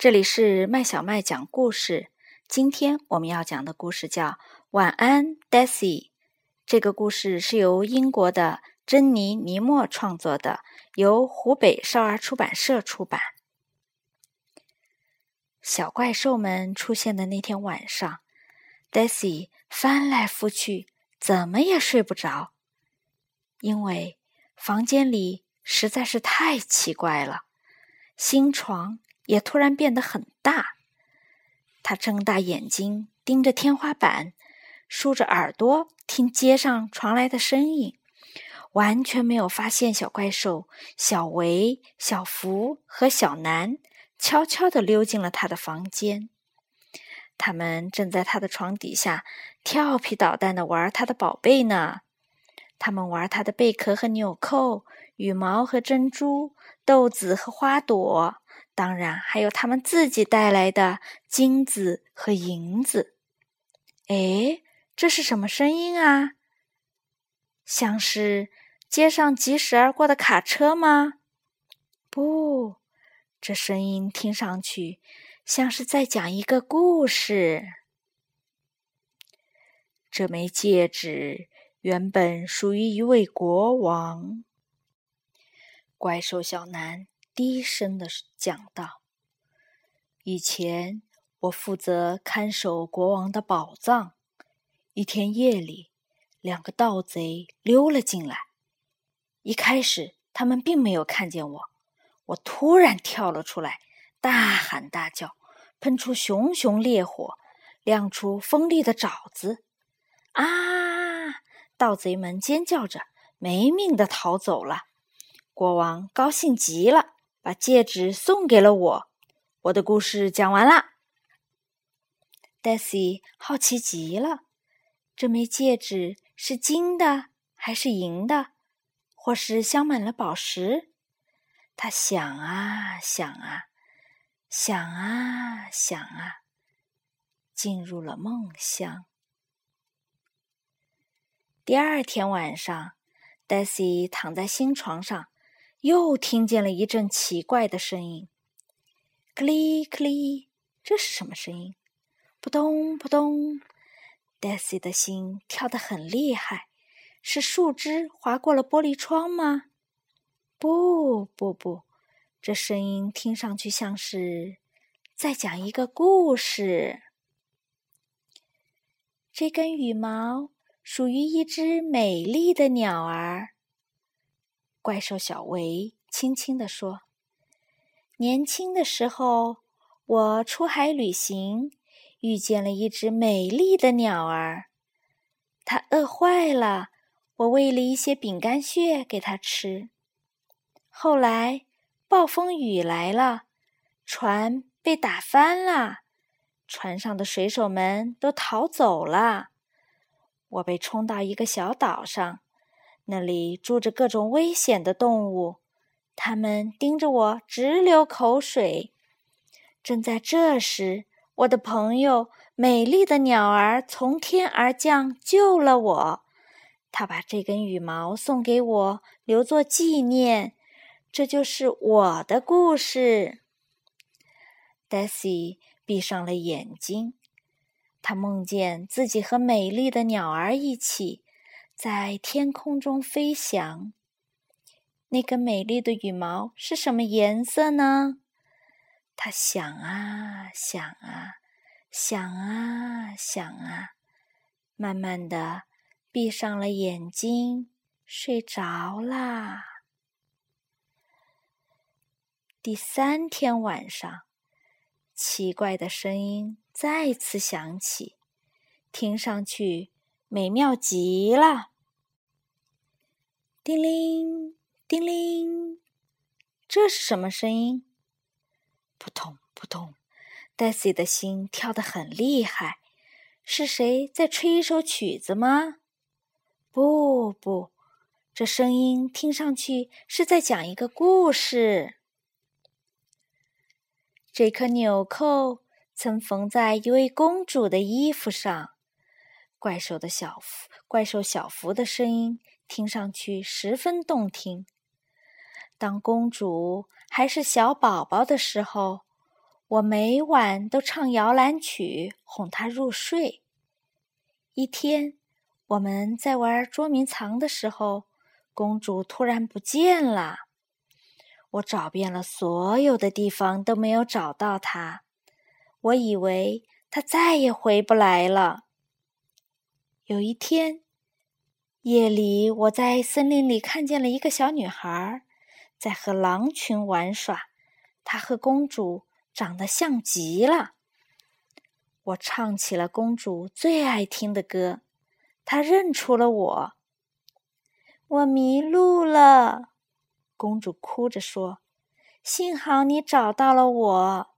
这里是麦小麦讲故事。今天我们要讲的故事叫《晚安，Daisy》。这个故事是由英国的珍妮·尼莫创作的，由湖北少儿出版社出版。小怪兽们出现的那天晚上，Daisy 翻来覆去，怎么也睡不着，因为房间里实在是太奇怪了。新床。也突然变得很大，他睁大眼睛盯着天花板，竖着耳朵听街上传来的声音，完全没有发现小怪兽小维、小福和小南悄悄地溜进了他的房间。他们正在他的床底下调皮捣蛋地玩他的宝贝呢。他们玩他的贝壳和纽扣、羽毛和珍珠、豆子和花朵。当然，还有他们自己带来的金子和银子。哎，这是什么声音啊？像是街上疾驶而过的卡车吗？不，这声音听上去像是在讲一个故事。这枚戒指原本属于一位国王。怪兽小南。低声的讲道：“以前我负责看守国王的宝藏。一天夜里，两个盗贼溜了进来。一开始，他们并没有看见我。我突然跳了出来，大喊大叫，喷出熊熊烈火，亮出锋利的爪子。啊！盗贼们尖叫着，没命的逃走了。国王高兴极了。”把戒指送给了我。我的故事讲完了。Daisy 好奇极了，这枚戒指是金的还是银的，或是镶满了宝石？他想啊想啊，想啊想啊，进入了梦乡。第二天晚上，Daisy 躺在新床上。又听见了一阵奇怪的声音，克里克里，这是什么声音？扑通扑通，Daisy 的心跳得很厉害。是树枝划过了玻璃窗吗？不不不，这声音听上去像是在讲一个故事。这根羽毛属于一只美丽的鸟儿。怪兽小维轻轻地说：“年轻的时候，我出海旅行，遇见了一只美丽的鸟儿。它饿坏了，我喂了一些饼干屑给它吃。后来，暴风雨来了，船被打翻了，船上的水手们都逃走了，我被冲到一个小岛上。”那里住着各种危险的动物，它们盯着我直流口水。正在这时，我的朋友美丽的鸟儿从天而降，救了我。他把这根羽毛送给我，留作纪念。这就是我的故事。Daisy 闭上了眼睛，他梦见自己和美丽的鸟儿一起。在天空中飞翔，那根美丽的羽毛是什么颜色呢？他想啊想啊想啊想啊，慢慢的闭上了眼睛，睡着啦。第三天晚上，奇怪的声音再次响起，听上去美妙极了。叮铃，叮铃，这是什么声音？扑通扑通，Daisy 的心跳得很厉害。是谁在吹一首曲子吗？不不，这声音听上去是在讲一个故事。这颗纽扣曾缝在一位公主的衣服上。怪兽的小福，怪兽小福的声音。听上去十分动听。当公主还是小宝宝的时候，我每晚都唱摇篮曲哄她入睡。一天，我们在玩捉迷藏的时候，公主突然不见了。我找遍了所有的地方都没有找到她，我以为她再也回不来了。有一天。夜里，我在森林里看见了一个小女孩，在和狼群玩耍。她和公主长得像极了。我唱起了公主最爱听的歌，她认出了我。我迷路了，公主哭着说：“幸好你找到了我。”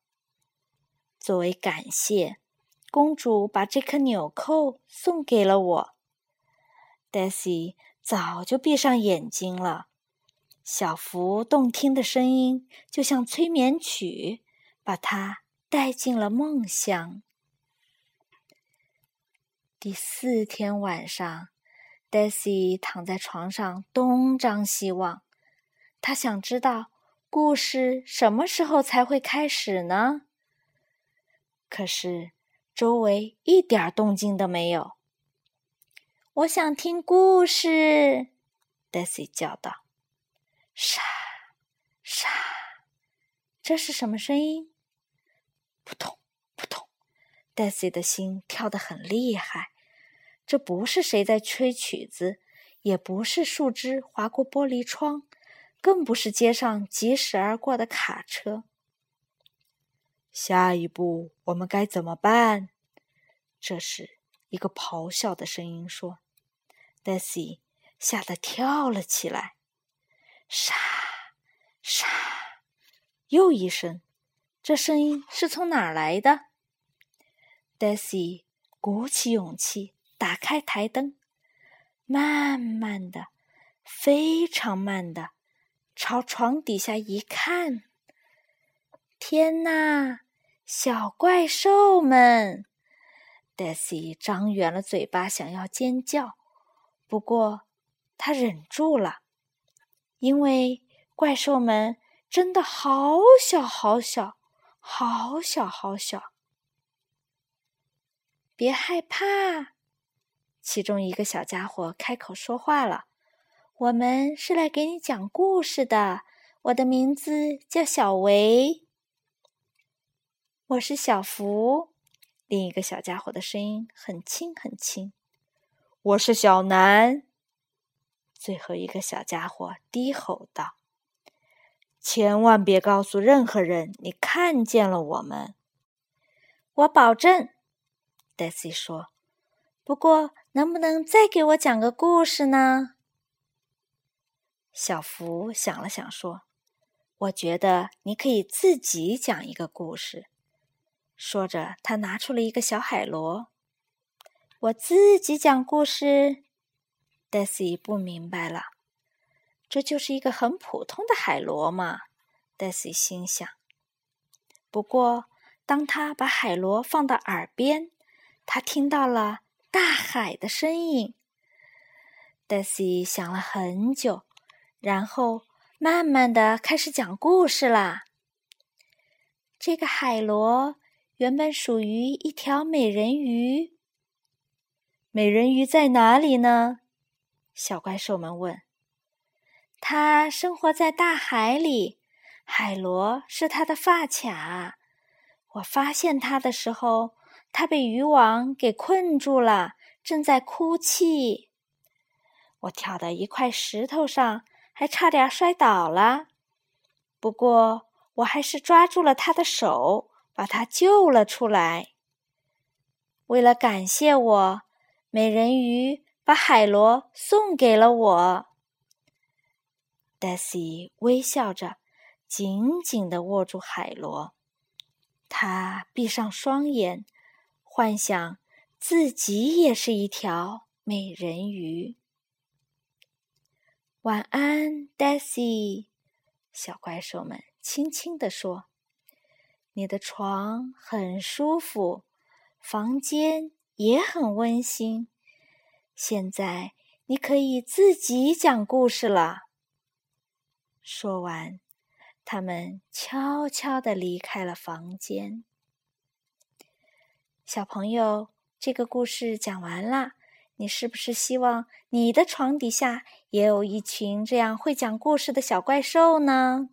作为感谢，公主把这颗纽扣送给了我。Daisy 早就闭上眼睛了，小福动听的声音就像催眠曲，把她带进了梦乡。第四天晚上，Daisy 躺在床上东张西望，她想知道故事什么时候才会开始呢？可是周围一点动静都没有。我想听故事，Daisy 叫道。沙沙，这是什么声音？扑通扑通，Daisy 的心跳得很厉害。这不是谁在吹曲子，也不是树枝划过玻璃窗，更不是街上疾驶而过的卡车。下一步我们该怎么办？这时。一个咆哮的声音说：“Daisy 吓得跳了起来。”沙沙，又一声，这声音是从哪儿来的？Daisy 鼓起勇气，打开台灯，慢慢的、非常慢的朝床底下一看，天哪，小怪兽们！Daisy 张圆了嘴巴，想要尖叫，不过他忍住了，因为怪兽们真的好小好小，好小好小。别害怕，其中一个小家伙开口说话了：“我们是来给你讲故事的。我的名字叫小维，我是小福。”另一个小家伙的声音很轻很轻，我是小南。最后一个小家伙低吼道：“千万别告诉任何人你看见了我们。”我保证，Daisy 说。不过，能不能再给我讲个故事呢？小福想了想说：“我觉得你可以自己讲一个故事。”说着，他拿出了一个小海螺。我自己讲故事，Daisy 不明白了。这就是一个很普通的海螺嘛，Daisy 心想。不过，当他把海螺放到耳边，他听到了大海的声音。Daisy 想了很久，然后慢慢的开始讲故事啦。这个海螺。原本属于一条美人鱼。美人鱼在哪里呢？小怪兽们问。它生活在大海里，海螺是它的发卡。我发现它的时候，它被渔网给困住了，正在哭泣。我跳到一块石头上，还差点摔倒了。不过，我还是抓住了它的手。把他救了出来。为了感谢我，美人鱼把海螺送给了我。Daisy 微笑着，紧紧地握住海螺。他闭上双眼，幻想自己也是一条美人鱼。晚安，Daisy。小怪兽们轻轻地说。你的床很舒服，房间也很温馨。现在你可以自己讲故事了。说完他们悄悄地离开了房间。小朋友，这个故事讲完了，你是不是希望你的床底下也有一群这样会讲故事的小怪兽呢？